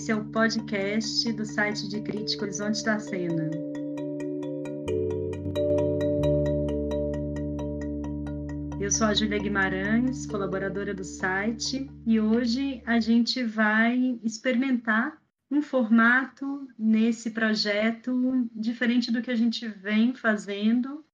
Esse é o podcast do site de crítica Horizonte da Cena. Eu sou a Júlia Guimarães, colaboradora do site, e hoje a gente vai experimentar um formato nesse projeto diferente do que a gente vem fazendo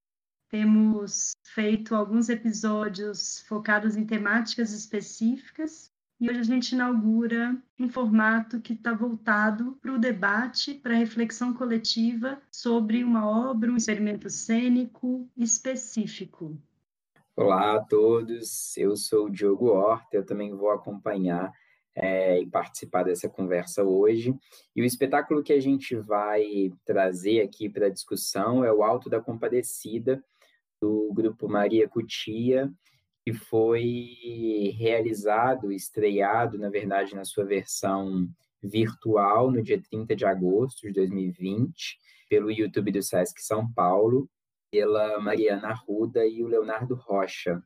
temos feito alguns episódios focados em temáticas específicas e hoje a gente inaugura um formato que está voltado para o debate, para a reflexão coletiva sobre uma obra, um experimento cênico específico. Olá a todos, eu sou o Diogo Horta, eu também vou acompanhar é, e participar dessa conversa hoje. E o espetáculo que a gente vai trazer aqui para a discussão é o Alto da Compadecida, do grupo Maria Cutia, que foi realizado, estreado, na verdade, na sua versão virtual no dia 30 de agosto de 2020, pelo YouTube do Sesc São Paulo, pela Mariana Arruda e o Leonardo Rocha.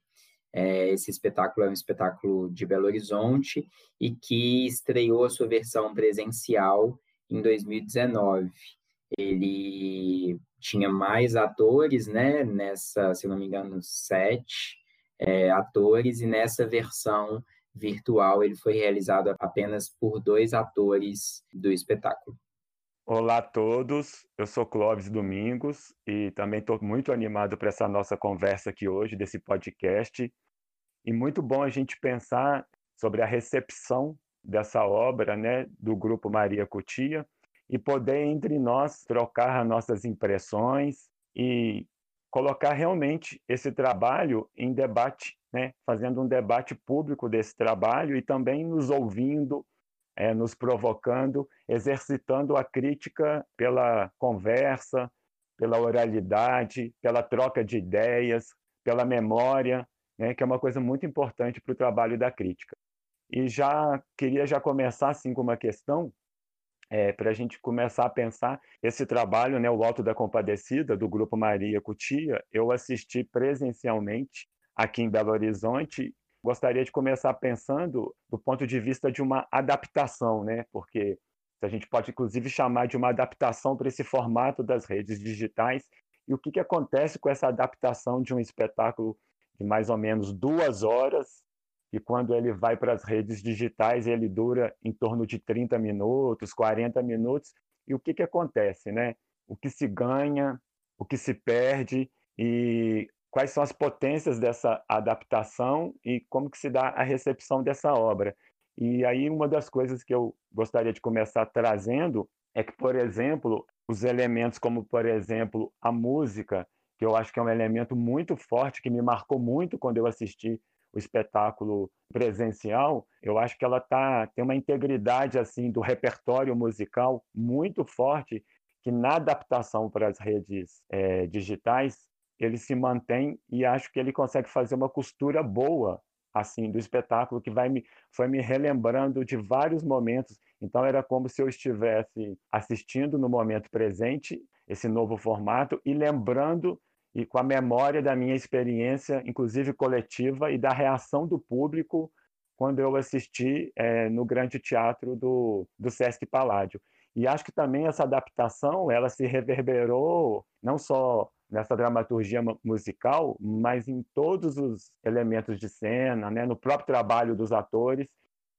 É, esse espetáculo é um espetáculo de Belo Horizonte e que estreou a sua versão presencial em 2019. Ele tinha mais atores, né? Nessa, se não me engano, sete é, atores, e nessa versão virtual ele foi realizado apenas por dois atores do espetáculo. Olá a todos, eu sou Clóvis Domingos e também estou muito animado para essa nossa conversa aqui hoje, desse podcast. E muito bom a gente pensar sobre a recepção dessa obra né, do Grupo Maria Cutia, e poder entre nós trocar nossas impressões e colocar realmente esse trabalho em debate, né? fazendo um debate público desse trabalho e também nos ouvindo, é, nos provocando, exercitando a crítica pela conversa, pela oralidade, pela troca de ideias, pela memória, né? que é uma coisa muito importante para o trabalho da crítica. E já queria já começar assim com uma questão é, para a gente começar a pensar esse trabalho, né, o Alto da Compadecida, do Grupo Maria Cutia, eu assisti presencialmente aqui em Belo Horizonte. Gostaria de começar pensando do ponto de vista de uma adaptação, né, porque a gente pode inclusive chamar de uma adaptação para esse formato das redes digitais. E o que, que acontece com essa adaptação de um espetáculo de mais ou menos duas horas e quando ele vai para as redes digitais, ele dura em torno de 30 minutos, 40 minutos. E o que, que acontece? Né? O que se ganha, o que se perde e quais são as potências dessa adaptação e como que se dá a recepção dessa obra. E aí uma das coisas que eu gostaria de começar trazendo é que, por exemplo, os elementos como, por exemplo, a música, que eu acho que é um elemento muito forte, que me marcou muito quando eu assisti o espetáculo presencial, eu acho que ela tá, tem uma integridade assim do repertório musical muito forte que na adaptação para as redes é, digitais ele se mantém e acho que ele consegue fazer uma costura boa assim do espetáculo que vai me foi me relembrando de vários momentos. Então era como se eu estivesse assistindo no momento presente esse novo formato e lembrando e com a memória da minha experiência, inclusive coletiva, e da reação do público quando eu assisti é, no Grande Teatro do, do Sesc Paládio. E acho que também essa adaptação ela se reverberou não só nessa dramaturgia musical, mas em todos os elementos de cena, né, no próprio trabalho dos atores.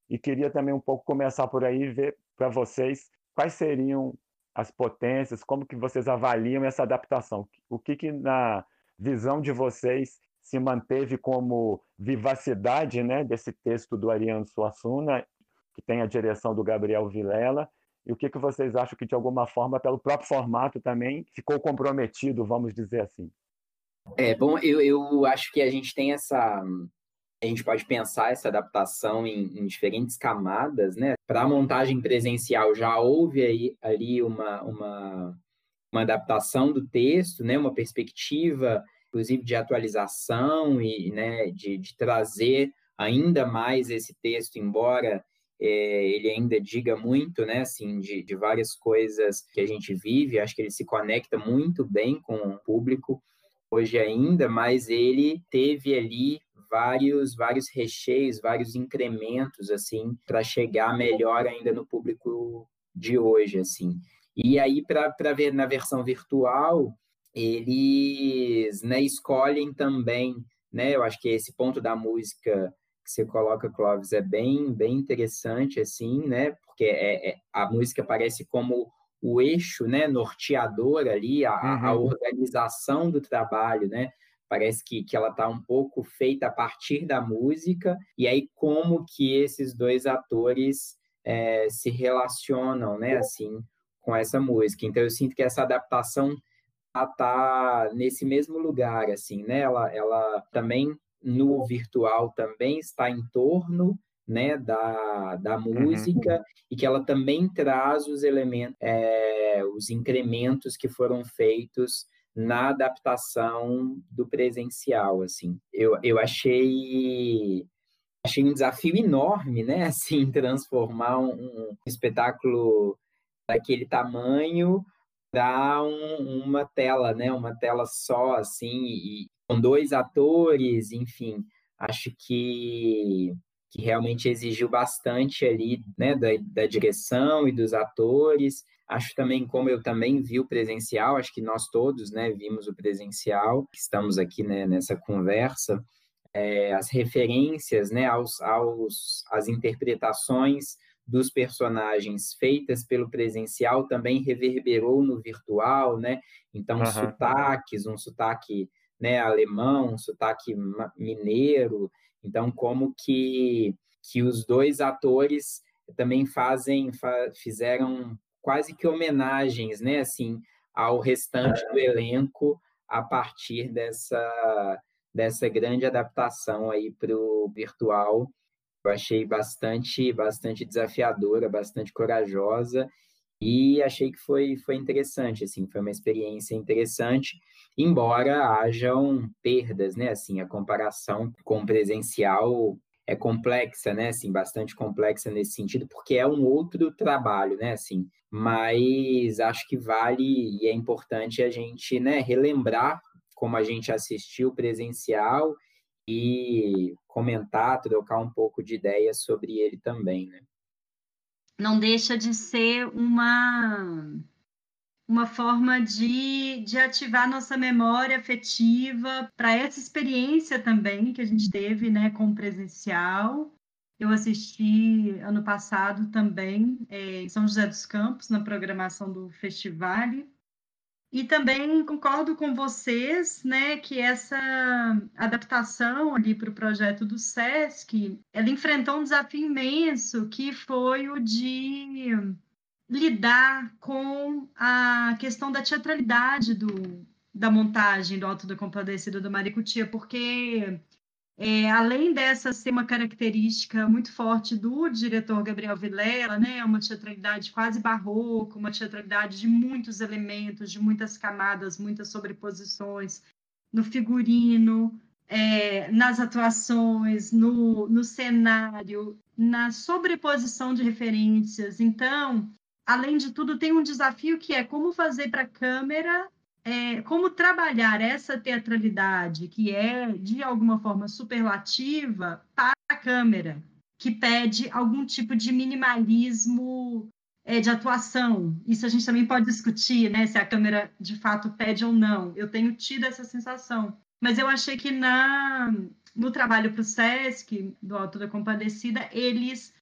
E queria também um pouco começar por aí ver para vocês quais seriam as potências, como que vocês avaliam essa adaptação? O que, que na visão de vocês se manteve como vivacidade né, desse texto do Ariano Suassuna, que tem a direção do Gabriel Vilela, e o que, que vocês acham que, de alguma forma, pelo próprio formato também, ficou comprometido, vamos dizer assim? É, bom, eu, eu acho que a gente tem essa a gente pode pensar essa adaptação em, em diferentes camadas, né? Para a montagem presencial já houve aí, ali uma, uma, uma adaptação do texto, né? Uma perspectiva, inclusive, de atualização e né, de, de trazer ainda mais esse texto, embora é, ele ainda diga muito, né, assim, de, de várias coisas que a gente vive, acho que ele se conecta muito bem com o público hoje ainda, mas ele teve ali vários vários recheios, vários incrementos assim para chegar melhor ainda no público de hoje assim. E aí para ver na versão virtual, eles né, escolhem também, né? Eu acho que esse ponto da música que você coloca, Clóvis, é bem bem interessante assim, né? Porque é, é a música parece como o eixo né, norteador ali, a, uhum. a organização do trabalho, né? Parece que, que ela está um pouco feita a partir da música, e aí como que esses dois atores é, se relacionam, né, assim, com essa música. Então eu sinto que essa adaptação está nesse mesmo lugar, assim, né? Ela, ela também no virtual também está em torno né, da, da uhum. música uhum. e que ela também traz os elementos, é, os incrementos que foram feitos na adaptação do presencial, assim. Eu, eu achei achei um desafio enorme, né, assim, transformar um, um espetáculo daquele tamanho para um, uma tela, né, uma tela só, assim, e com dois atores, enfim, acho que que realmente exigiu bastante ali, né, da, da direção e dos atores. Acho também, como eu também vi o presencial, acho que nós todos, né, vimos o presencial, estamos aqui, né, nessa conversa, é, as referências, né, aos, aos, as interpretações dos personagens feitas pelo presencial também reverberou no virtual, né? Então, uhum. sotaques, um sotaque né, alemão, um sotaque mineiro, então, como que, que os dois atores também fazem, fizeram quase que homenagens, né, assim, ao restante do elenco a partir dessa, dessa grande adaptação aí para o virtual. Eu achei bastante, bastante desafiadora, bastante corajosa e achei que foi, foi interessante, assim, foi uma experiência interessante embora hajam perdas, né? Assim, a comparação com o presencial é complexa, né? Assim, bastante complexa nesse sentido, porque é um outro trabalho, né? Assim, mas acho que vale e é importante a gente, né, relembrar como a gente assistiu presencial e comentar, trocar um pouco de ideias sobre ele também, né? Não deixa de ser uma uma forma de, de ativar nossa memória afetiva para essa experiência também que a gente teve né, com o presencial. Eu assisti ano passado também é, em São José dos Campos, na programação do festival. E também concordo com vocês, né, que essa adaptação ali para o projeto do SESC, ela enfrentou um desafio imenso, que foi o de lidar com a questão da teatralidade do, da montagem do Alto da Compadecida do Maricutia, porque é, além dessa ser uma característica muito forte do diretor Gabriel Vilela, né, uma teatralidade quase barroca, uma teatralidade de muitos elementos, de muitas camadas, muitas sobreposições no figurino, é, nas atuações, no, no cenário, na sobreposição de referências. Então, além de tudo, tem um desafio que é como fazer para a câmera, é, como trabalhar essa teatralidade, que é, de alguma forma, superlativa, para a câmera, que pede algum tipo de minimalismo é, de atuação. Isso a gente também pode discutir, né, se a câmera de fato pede ou não. Eu tenho tido essa sensação. Mas eu achei que na, no trabalho para o SESC, do Alto da Compadecida, eles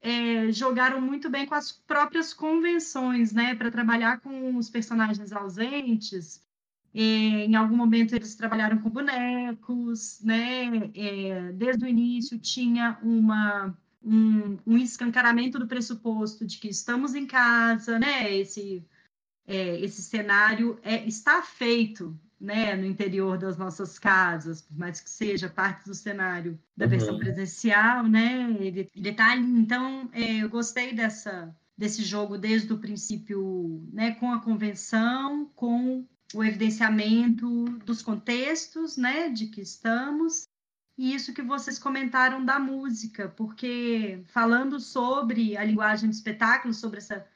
é, jogaram muito bem com as próprias convenções, né, para trabalhar com os personagens ausentes. É, em algum momento eles trabalharam com bonecos, né? É, desde o início tinha uma um, um, escancaramento do pressuposto de que estamos em casa, né? Esse é, esse cenário é, está feito né, no interior das nossas casas, por mais que seja parte do cenário da uhum. versão presencial, né, ele, ele tá ali. Então, é, eu gostei dessa, desse jogo desde o princípio, né, com a convenção, com o evidenciamento dos contextos, né, de que estamos, e isso que vocês comentaram da música, porque falando sobre a linguagem do espetáculo, sobre essa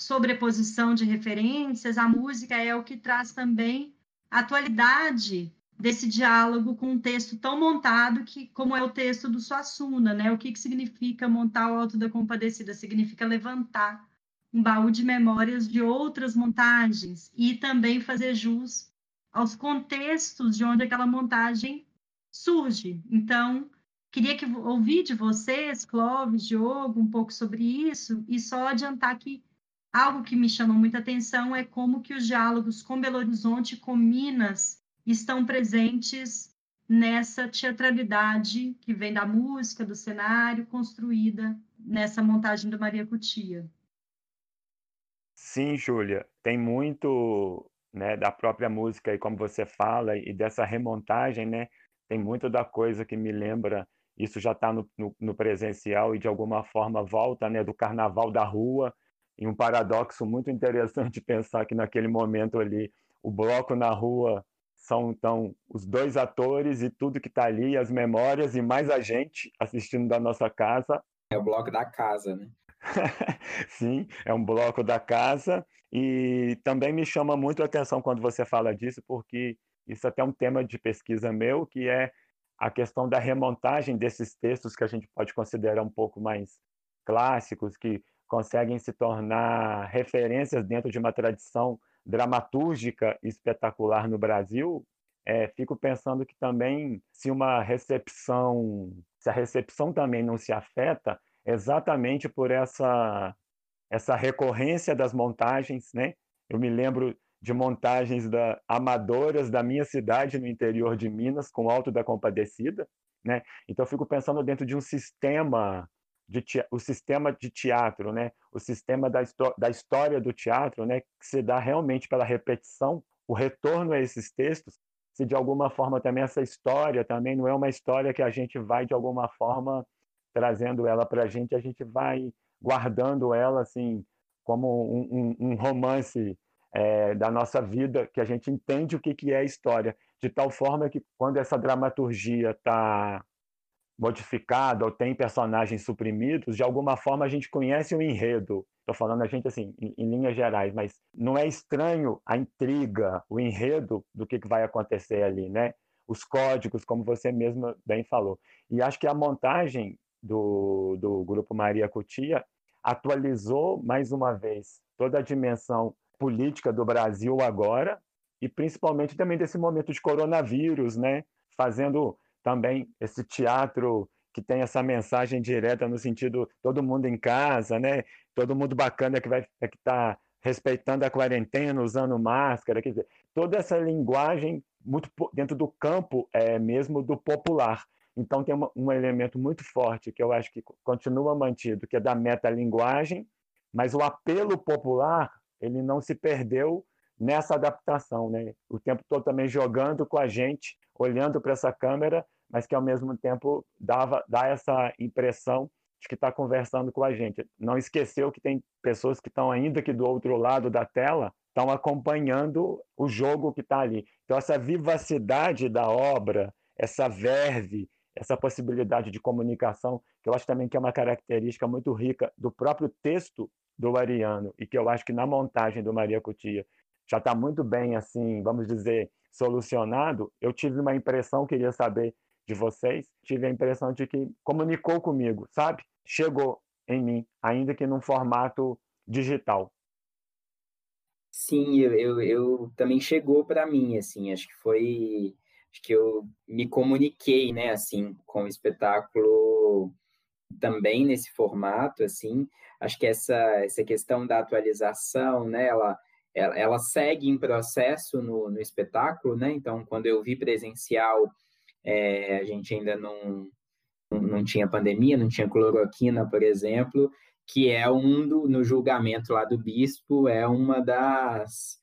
sobreposição de referências, a música é o que traz também atualidade desse diálogo com um texto tão montado que como é o texto do Suassuna, né? O que, que significa montar o Alto da Compadecida? Significa levantar um baú de memórias de outras montagens e também fazer jus aos contextos de onde aquela montagem surge. Então, queria que ouvir de vocês, Clóvis, Diogo, um pouco sobre isso e só adiantar que algo que me chama muita atenção é como que os diálogos com Belo Horizonte e com Minas estão presentes nessa teatralidade que vem da música, do cenário, construída nessa montagem do Maria Cutia. Sim, Júlia, tem muito né, da própria música e como você fala e dessa remontagem, né? Tem muito da coisa que me lembra. Isso já está no, no, no, presencial e de alguma forma volta, né, do Carnaval da Rua. E um paradoxo muito interessante pensar que naquele momento ali o bloco na rua são então os dois atores e tudo que está ali, as memórias e mais a gente assistindo da nossa casa. É o bloco da casa, né? Sim, é um bloco da casa e também me chama muito a atenção quando você fala disso, porque isso é até é um tema de pesquisa meu, que é a questão da remontagem desses textos que a gente pode considerar um pouco mais clássicos, que conseguem se tornar referências dentro de uma tradição dramatúrgica espetacular no Brasil, é, fico pensando que também se uma recepção, se a recepção também não se afeta, exatamente por essa essa recorrência das montagens, né? Eu me lembro de montagens da, amadoras da minha cidade no interior de Minas, com Alto da Compadecida, né? Então eu fico pensando dentro de um sistema de o sistema de teatro, né? O sistema da, da história do teatro, né? Que se dá realmente pela repetição, o retorno a esses textos, se de alguma forma também essa história também não é uma história que a gente vai de alguma forma trazendo ela para a gente, a gente vai guardando ela assim como um, um, um romance é, da nossa vida, que a gente entende o que, que é a história, de tal forma que quando essa dramaturgia está modificada ou tem personagens suprimidos, de alguma forma a gente conhece o enredo. Estou falando a gente assim, em, em, linhas gerais, mas não é estranho a intriga, o enredo do que, que vai acontecer ali, né? Os códigos, como você mesmo bem falou. E acho que a montagem do, do Grupo Maria Cutia atualizou mais uma vez toda a dimensão política do Brasil agora e principalmente também desse momento de coronavírus, né? Fazendo também esse teatro que tem essa mensagem direta no sentido todo mundo em casa, né? Todo mundo bacana que vai é que está respeitando a quarentena, usando máscara, quer dizer, toda essa linguagem muito dentro do campo é mesmo do popular. Então tem uma, um elemento muito forte que eu acho que continua mantido, que é da metalinguagem, mas o apelo popular ele não se perdeu nessa adaptação, né? O tempo todo também jogando com a gente, olhando para essa câmera, mas que ao mesmo tempo dava dá essa impressão de que está conversando com a gente. Não esqueceu que tem pessoas que estão ainda aqui do outro lado da tela, estão acompanhando o jogo que está ali. Então essa vivacidade da obra, essa verve, essa possibilidade de comunicação, que eu acho também que é uma característica muito rica do próprio texto do Ariano e que eu acho que na montagem do Maria Cutia já está muito bem, assim, vamos dizer, solucionado, eu tive uma impressão, queria saber de vocês, tive a impressão de que comunicou comigo, sabe? Chegou em mim, ainda que num formato digital. Sim, eu, eu, eu também chegou para mim, assim, acho que foi, acho que eu me comuniquei, né, assim, com o espetáculo também nesse formato, assim, acho que essa, essa questão da atualização, né, ela, ela, ela segue em processo no, no espetáculo, né? Então, quando eu vi presencial, é, a gente ainda não, não tinha pandemia, não tinha cloroquina, por exemplo, que é um do, no julgamento lá do bispo, é uma das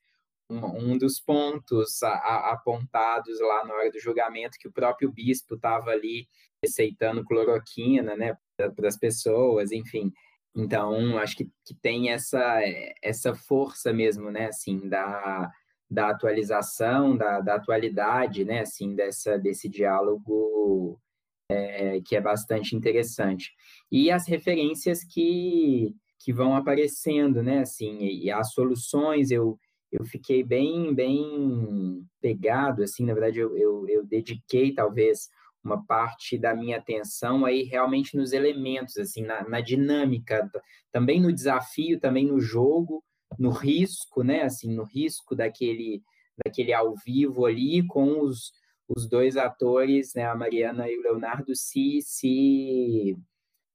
um, dos pontos a, a, apontados lá na hora do julgamento que o próprio bispo estava ali receitando cloroquina, né, para as pessoas, enfim. Então, acho que, que tem essa, essa força mesmo, né, assim, da, da atualização, da, da atualidade, né, assim, dessa, desse diálogo é, que é bastante interessante. E as referências que, que vão aparecendo, né, assim, e, as soluções, eu, eu fiquei bem, bem pegado, assim, na verdade eu, eu, eu dediquei talvez uma parte da minha atenção aí realmente nos elementos, assim, na, na, dinâmica, também no desafio, também no jogo, no risco, né, assim, no risco daquele, daquele ao vivo ali com os, os dois atores, né, a Mariana e o Leonardo, se, se,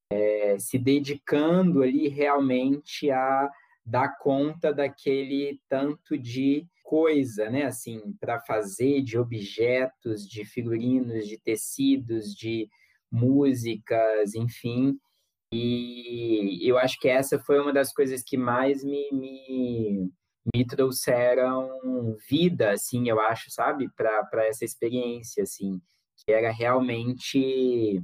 é, se dedicando ali realmente a dar conta daquele tanto de coisa, né? Assim, para fazer de objetos, de figurinos, de tecidos, de músicas, enfim. E eu acho que essa foi uma das coisas que mais me, me, me trouxeram vida, assim, eu acho, sabe? Para essa experiência, assim, que era realmente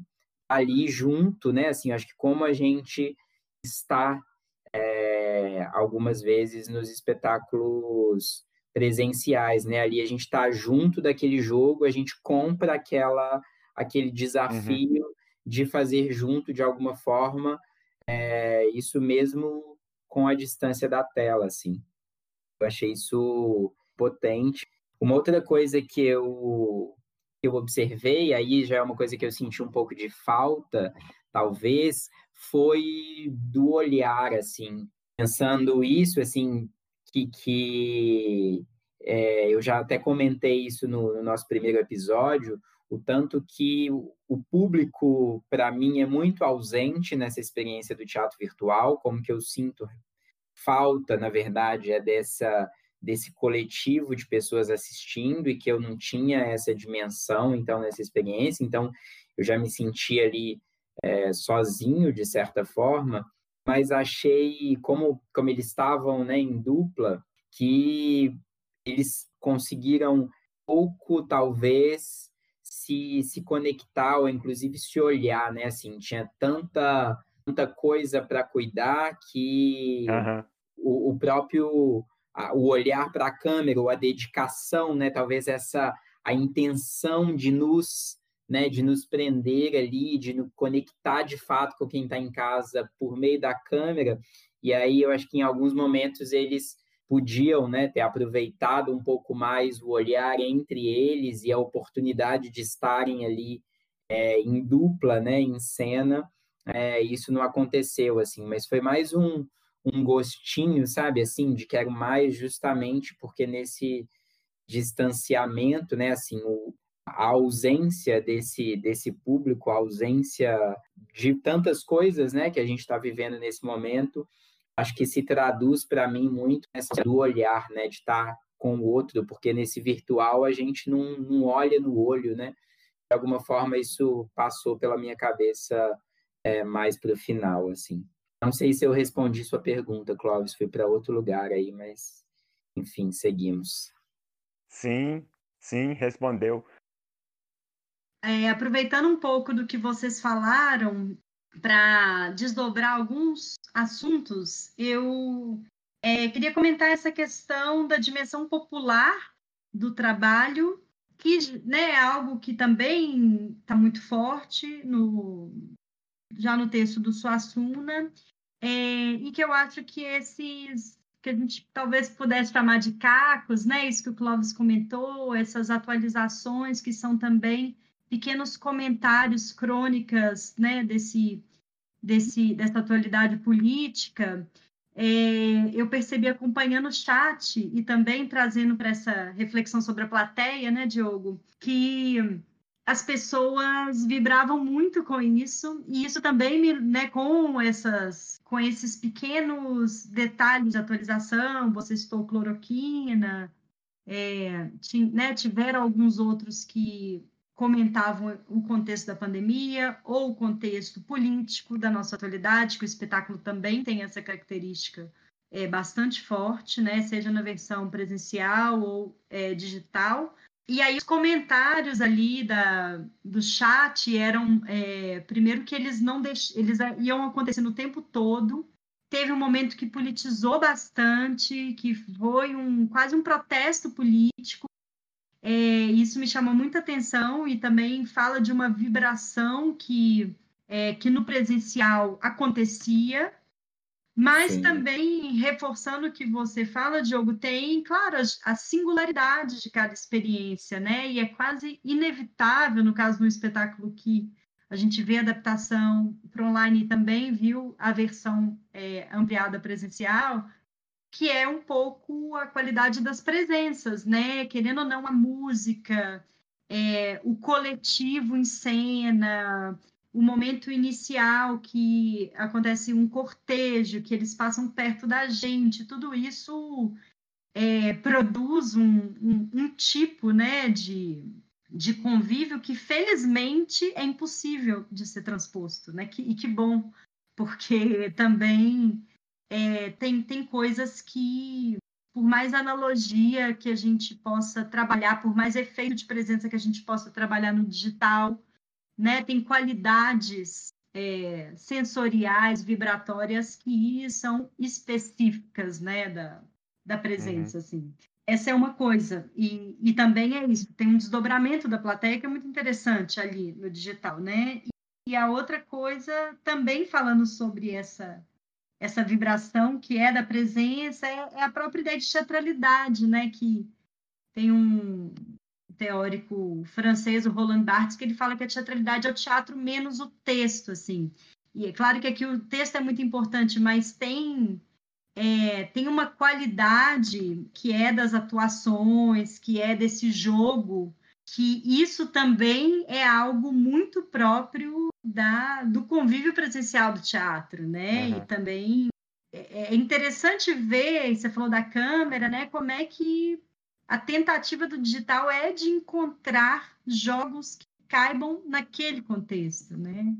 ali junto, né? Assim, acho que como a gente está é, algumas vezes nos espetáculos presenciais, né? Ali a gente está junto daquele jogo, a gente compra aquela aquele desafio uhum. De fazer junto de alguma forma, é, isso mesmo com a distância da tela, assim. Eu achei isso potente. Uma outra coisa que eu que eu observei, aí já é uma coisa que eu senti um pouco de falta, talvez, foi do olhar, assim, pensando isso, assim, que, que é, eu já até comentei isso no, no, nosso primeiro episódio, o tanto que o público, para mim, é muito ausente nessa experiência do teatro virtual, como que eu sinto falta, na verdade, é dessa desse coletivo de pessoas assistindo e que eu não tinha essa dimensão, então, nessa experiência. Então, eu já me senti ali é, sozinho, de certa forma, mas achei, como, como eles estavam né, em dupla, que eles conseguiram pouco, talvez, se, se conectar ou inclusive se olhar, né? Assim, tinha tanta, tanta coisa para cuidar que uhum. o, o, próprio a, o olhar para a câmera, ou a dedicação, né? Talvez essa a intenção de nos né, de nos prender ali, de nos conectar de fato com quem está em casa por meio da câmera. E aí eu acho que em alguns momentos eles podiam né, ter aproveitado um pouco mais o olhar entre eles e a oportunidade de estarem ali é, em dupla, né, em cena. É, isso não aconteceu assim, mas foi mais um, um gostinho, sabe, assim, de quero mais justamente porque nesse distanciamento, né, assim, o, a ausência desse, desse público, a ausência de tantas coisas né, que a gente está vivendo nesse momento, acho que se traduz para mim muito nessa do olhar, né, de estar tá com o outro, porque nesse virtual a gente não, não olha no olho, né? De alguma forma isso passou pela minha cabeça é, mais para o final, assim. Não sei se eu respondi sua pergunta, Clóvis, foi para outro lugar aí, mas enfim, seguimos. Sim, sim, respondeu. É, aproveitando um pouco do que vocês falaram, para desdobrar alguns assuntos, eu é, queria comentar essa questão da dimensão popular do trabalho, que né, é algo que também está muito forte no, já no texto do Suassuna, é, e que eu acho que esses que a gente talvez pudesse chamar de cacos, né? Isso que o Clóvis comentou, essas atualizações que são também pequenos comentários, crônicas, né, desse, desse, dessa atualidade política, é, eu percebi acompanhando o chat e também trazendo para essa reflexão sobre a plateia, né, Diogo, que as pessoas vibravam muito com isso e isso também me, né, com essas, com esses pequenos detalhes de atualização, você citou cloroquina, é, né, tiveram alguns outros que comentavam o contexto da pandemia ou o contexto político da nossa atualidade, que o espetáculo também tem essa característica é, bastante forte, né? seja na versão presencial ou é, digital. E aí os comentários ali da, do chat eram, é, primeiro que eles não deix... eles iam acontecendo o tempo todo. Teve um momento que politizou bastante, que foi um quase um protesto político é, isso me chamou muita atenção e também fala de uma vibração que, é, que no presencial acontecia, Mas Sim. também, reforçando o que você fala, Diogo, tem, claro, a singularidade de cada experiência, né? E é quase inevitável, no caso do espetáculo que a gente vê a adaptação para online e também viu a versão é, ampliada presencial, que é um pouco a qualidade das presenças, né? Querendo ou não, a música, é, o coletivo em cena, o momento inicial que acontece um cortejo, que eles passam perto da gente, tudo isso é, produz um, um, um, tipo né, de, de convívio que felizmente é impossível de ser transposto, né? Que, e que bom, porque também é, tem, tem coisas que, por mais analogia que a gente possa trabalhar, por mais efeito de presença que a gente possa trabalhar no digital, né? Tem qualidades é, sensoriais, vibratórias que são específicas, né? Da, da presença, uhum. assim. Essa é uma coisa. E, e também é isso. Tem um desdobramento da plateia que é muito interessante ali no digital, né? E, e a outra coisa, também falando sobre essa essa vibração que é da presença, é, é a própria ideia de teatralidade, né? Que tem um, teórico francês, o Roland Barthes, que ele fala que a teatralidade é o teatro menos o texto, assim. E é claro que aqui o texto é muito importante, mas tem é, tem uma qualidade que é das atuações, que é desse jogo, que isso também é algo muito próprio da, do convívio presencial do teatro, né? Uhum. E também é, é interessante ver, você falou da câmera, né? Como é que a tentativa do digital é de encontrar jogos que caibam naquele contexto, né?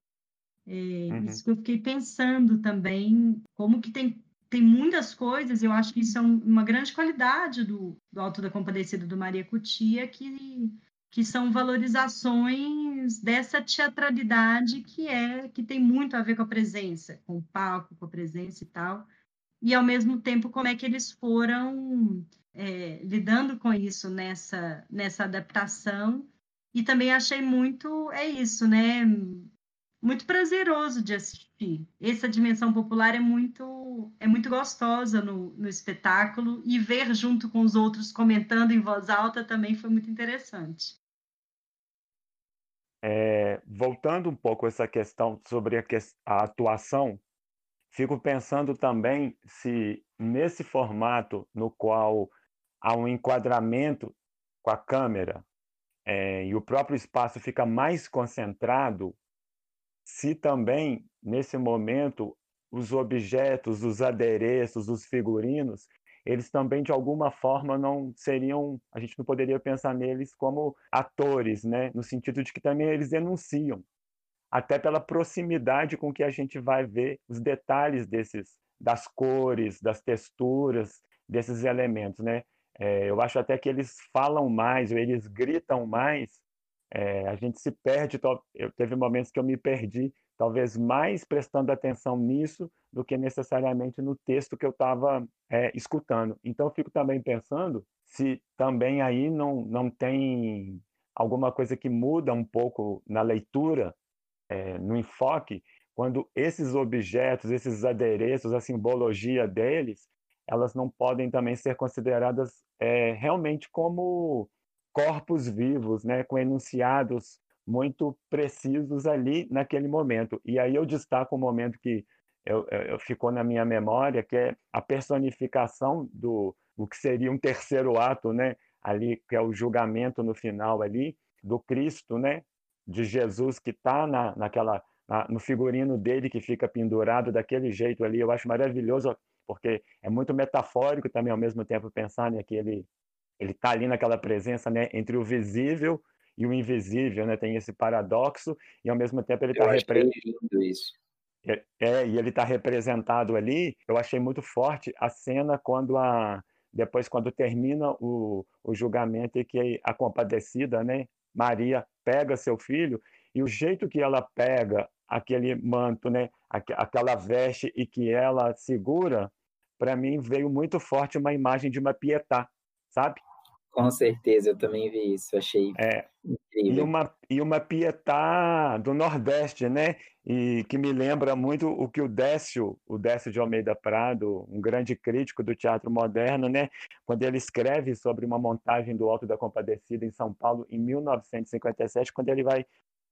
É, uhum. Isso que eu fiquei pensando também, como que tem, tem muitas coisas, eu acho que isso é um, uma grande qualidade do, do Alto da Compadecida do Maria Cutia, que, que são valorizações dessa teatralidade que é que tem muito a ver com a presença, com o palco, com a presença e tal, e ao mesmo tempo como é que eles foram é, lidando com isso nessa, nessa adaptação. E também achei muito, é isso, né? Muito prazeroso de assistir. Essa dimensão popular é muito, é muito gostosa no, no espetáculo e ver junto com os outros comentando em voz alta também foi muito interessante. É, voltando um pouco essa questão sobre a, a, atuação, fico pensando também se nesse formato no qual há um enquadramento com a câmera é, e o próprio espaço fica mais concentrado, se também, nesse momento, os objetos, os adereços, os figurinos, eles também, de alguma forma, não seriam, a gente não poderia pensar neles como atores, né? no sentido de que também eles denunciam, até pela proximidade com que a gente vai ver os detalhes desses, das cores, das texturas, desses elementos, né? É, eu acho até que eles falam mais, ou eles gritam mais, é, a gente se perde. Eu teve momentos que eu me perdi, talvez mais prestando atenção nisso do que necessariamente no texto que eu estava é, escutando. Então, eu fico também pensando se também aí não, não tem alguma coisa que muda um pouco na leitura, é, no enfoque, quando esses objetos, esses adereços, a simbologia deles, elas não podem também ser consideradas é, realmente como corpos vivos, né, com enunciados muito precisos ali naquele momento. E aí eu destaco um momento que eu, eu, ficou na minha memória, que é a personificação do o que seria um terceiro ato, né, ali que é o julgamento no final ali do Cristo, né, de Jesus que está na, naquela na, no figurino dele que fica pendurado daquele jeito ali. Eu acho maravilhoso porque é muito metafórico também ao mesmo tempo pensar né, que ele está ali naquela presença né, entre o visível e o invisível, né? Tem esse paradoxo e ao mesmo tempo ele está representado isso. É, é, e ele está representado ali. Eu achei muito forte a cena quando a depois quando termina o, o julgamento e que a compadecida, né, Maria pega seu filho e o jeito que ela pega aquele manto, né, aquela veste e que ela segura, para mim veio muito forte uma imagem de uma pietá, sabe? Com certeza, eu também vi isso, achei é, incrível. E uma, e uma Pietá do Nordeste, né? E que me lembra muito o que o Décio, o Décio de Almeida Prado, um grande crítico do teatro moderno, né? Quando ele escreve sobre uma montagem do Alto da Compadecida em São Paulo em 1957, quando ele vai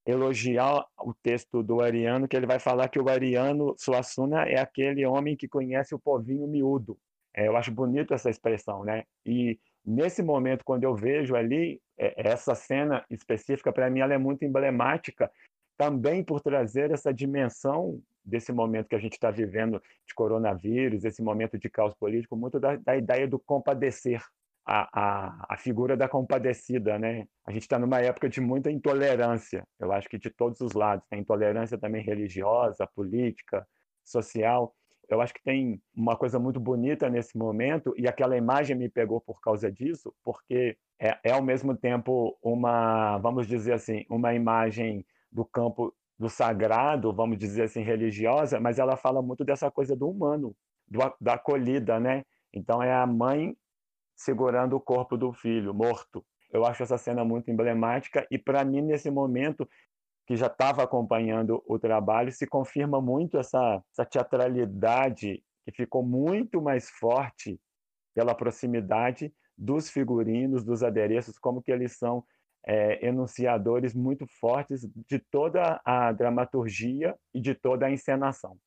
elogiar o texto do Ariano, que ele vai falar que o Ariano Suassuna é aquele homem que conhece o povinho miúdo. É, eu acho bonito essa expressão, né? E nesse momento, quando eu vejo ali, é, essa cena específica, para mim, ela é muito emblemática, também por trazer essa dimensão desse momento que a gente está vivendo de coronavírus, esse momento de caos político, muito da, da ideia do compadecer, a, a, a, figura da compadecida, né? A gente está numa época de muita intolerância, eu acho que de todos os lados, tem intolerância também religiosa, política, social, eu acho que tem uma coisa muito bonita nesse momento, e aquela imagem me pegou por causa disso, porque é, é ao mesmo tempo uma, vamos dizer assim, uma imagem do campo do sagrado, vamos dizer assim, religiosa, mas ela fala muito dessa coisa do humano, do, da acolhida, né? Então é a mãe segurando o corpo do filho morto. Eu acho essa cena muito emblemática e para mim nesse momento que já estava acompanhando o trabalho, se confirma muito essa, essa teatralidade que ficou muito mais forte pela proximidade dos figurinos, dos adereços, como que eles são é, enunciadores muito fortes de toda a dramaturgia e de toda a encenação.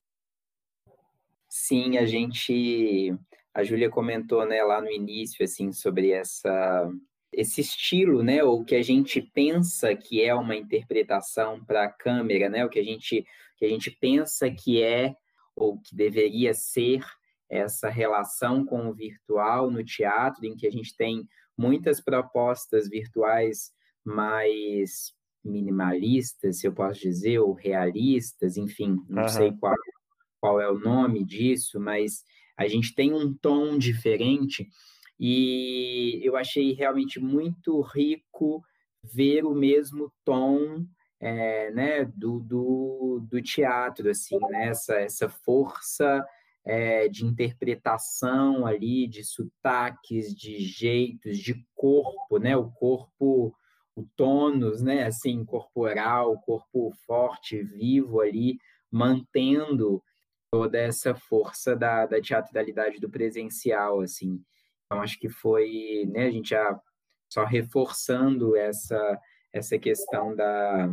Sim, a gente, a Júlia comentou, né, lá no início, assim, sobre essa esse estilo, né, ou que a gente pensa que é uma interpretação para a câmera, né, o que a gente que a gente pensa que é ou que deveria ser essa relação com o virtual no teatro, em que a gente tem muitas propostas virtuais mais minimalistas, se eu posso dizer, ou realistas, enfim, não uhum. sei qual, qual é o nome disso, mas a gente tem um tom diferente e eu achei realmente muito rico ver o mesmo tom é, né, do, do, do, teatro, assim, né, essa, essa força é, de interpretação ali, de sotaques, de jeitos, de corpo, né, o corpo, o tônus, né, assim, corporal, o corpo forte, vivo ali, mantendo toda essa força da, da teatralidade do presencial, assim. Então, acho que foi, né, a gente já só reforçando essa, essa questão da,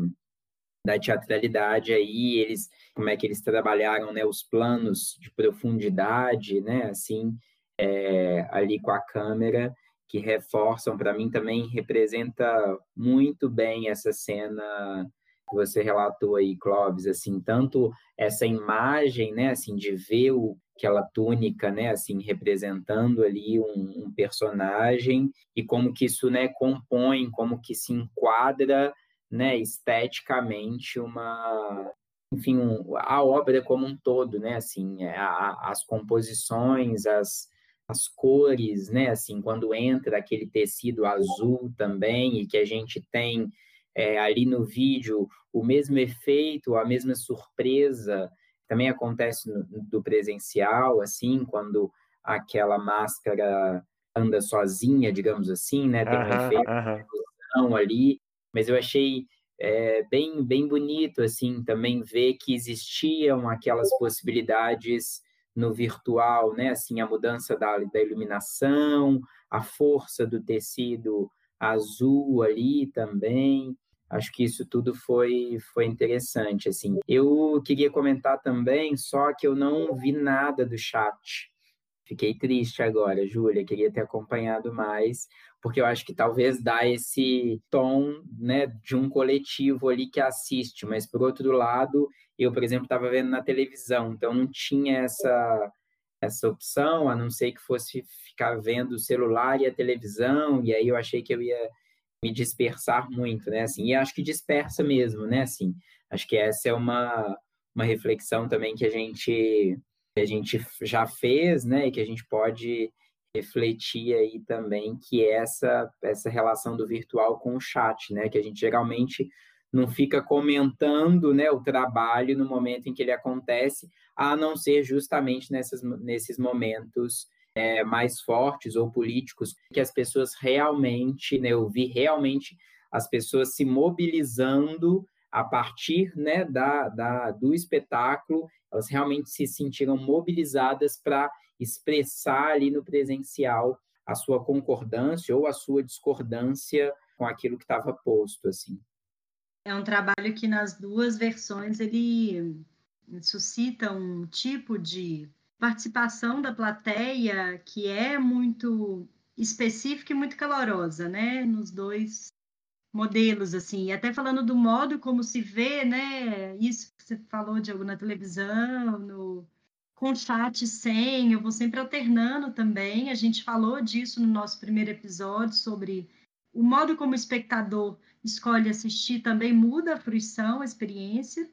da teatralidade aí, eles, como é que eles trabalharam, né, os planos de profundidade, né, assim, é, ali com a câmera, que reforçam, para mim também representa muito bem essa cena que você relatou aí, Clóvis, assim, tanto essa imagem, né, assim, de ver o, aquela túnica, né, assim, representando ali um, um, personagem e como que isso, né, compõe, como que se enquadra, né, esteticamente uma, enfim, um, a obra como um todo, né, assim, é, a, as composições, as, as cores, né, assim, quando entra aquele tecido azul também e que a gente tem é, ali no vídeo o mesmo efeito, a mesma surpresa, também acontece no, do presencial, assim, quando aquela máscara anda sozinha, digamos assim, né? Tem um efeito de ali, mas eu achei é, bem, bem bonito, assim, também ver que existiam aquelas possibilidades no virtual, né? Assim, a mudança da, da iluminação, a força do tecido azul ali também, Acho que isso tudo foi, foi interessante, assim. Eu queria comentar também, só que eu não vi nada do chat. Fiquei triste agora, Júlia, queria ter acompanhado mais, porque eu acho que talvez dá esse tom, né, de um coletivo ali que assiste, mas por outro lado, eu, por exemplo, estava vendo na televisão, então não tinha essa essa opção, a não ser que fosse ficar vendo o celular e a televisão, e aí eu achei que eu ia me dispersar muito, né? Assim, e acho que dispersa mesmo, né? Assim, acho que essa é uma, uma reflexão também que a gente que a gente já fez, né? E que a gente pode refletir aí também que é essa essa relação do virtual com o chat, né? Que a gente geralmente não fica comentando né, o trabalho no momento em que ele acontece, a não ser justamente nessas, nesses momentos é, mais fortes ou políticos, que as pessoas realmente, né, eu vi realmente as pessoas se mobilizando a partir né, da, da, do espetáculo, elas realmente se sentiram mobilizadas para expressar ali no presencial a sua concordância ou a sua discordância com aquilo que estava posto, assim. É um trabalho que nas duas versões ele suscita um tipo de participação da plateia que é muito específica e muito calorosa, né? Nos dois modelos, assim, e até falando do modo como se vê, né? Isso que você falou, Diogo, na televisão, no, com chat sem, eu vou sempre alternando também. A gente falou disso no nosso primeiro episódio sobre o modo como o espectador escolhe assistir também muda a fruição, a experiência.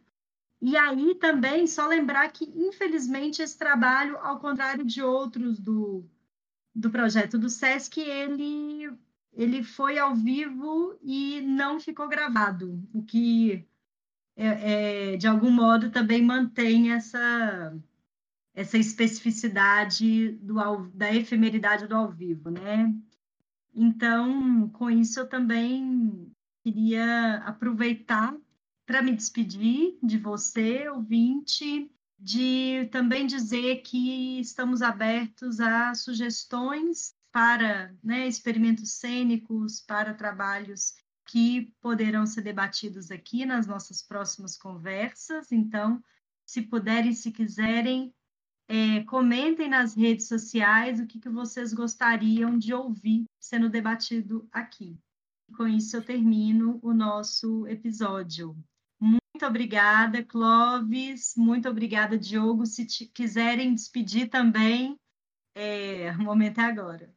E aí também, só lembrar que, infelizmente, esse trabalho, ao contrário de outros do, do projeto do SESC, ele, ele foi ao vivo e não ficou gravado, o que, é, é, de algum modo, também mantém essa, essa especificidade do, da efemeridade do ao vivo, né? Então, com isso, eu também queria aproveitar para me despedir de você, ouvinte, de também dizer que estamos abertos a sugestões para né, experimentos cênicos, para trabalhos que poderão ser debatidos aqui nas nossas próximas conversas. Então, se puderem, se quiserem, é, comentem nas redes sociais o que, que vocês gostariam de ouvir sendo debatido aqui. Com isso, eu termino o nosso episódio. Muito obrigada, Clóvis. Muito obrigada, Diogo. Se quiserem despedir também, é, o momento é agora.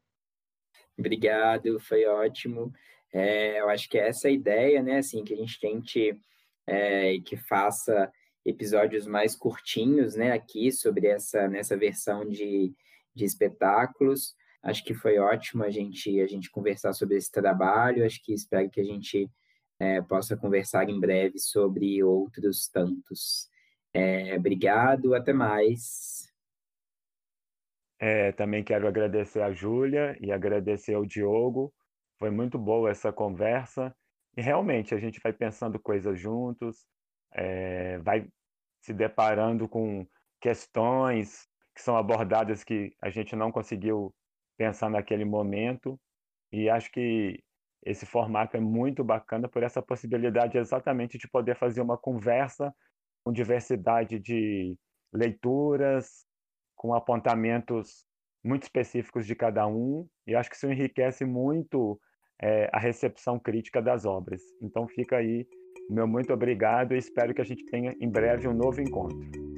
Obrigado, foi ótimo. É, eu acho que é essa a ideia, né? Assim, que a gente tente é, que faça episódios mais curtinhos, né? Aqui sobre essa nessa versão de, de espetáculos. Acho que foi ótimo a gente a gente conversar sobre esse trabalho. Acho que espero que a gente é, possa conversar em breve sobre outros tantos. É, obrigado, até mais. É, também quero agradecer a Júlia e agradecer ao Diogo. Foi muito boa essa conversa. E realmente a gente vai pensando coisas juntos, é, vai se deparando com questões que são abordadas que a gente não conseguiu pensar naquele momento. E acho que esse formato é muito bacana por essa possibilidade exatamente de poder fazer uma conversa com diversidade de leituras, com apontamentos muito específicos de cada um, e acho que isso enriquece muito é, a recepção crítica das obras. Então fica aí meu muito obrigado e espero que a gente tenha em breve um novo encontro.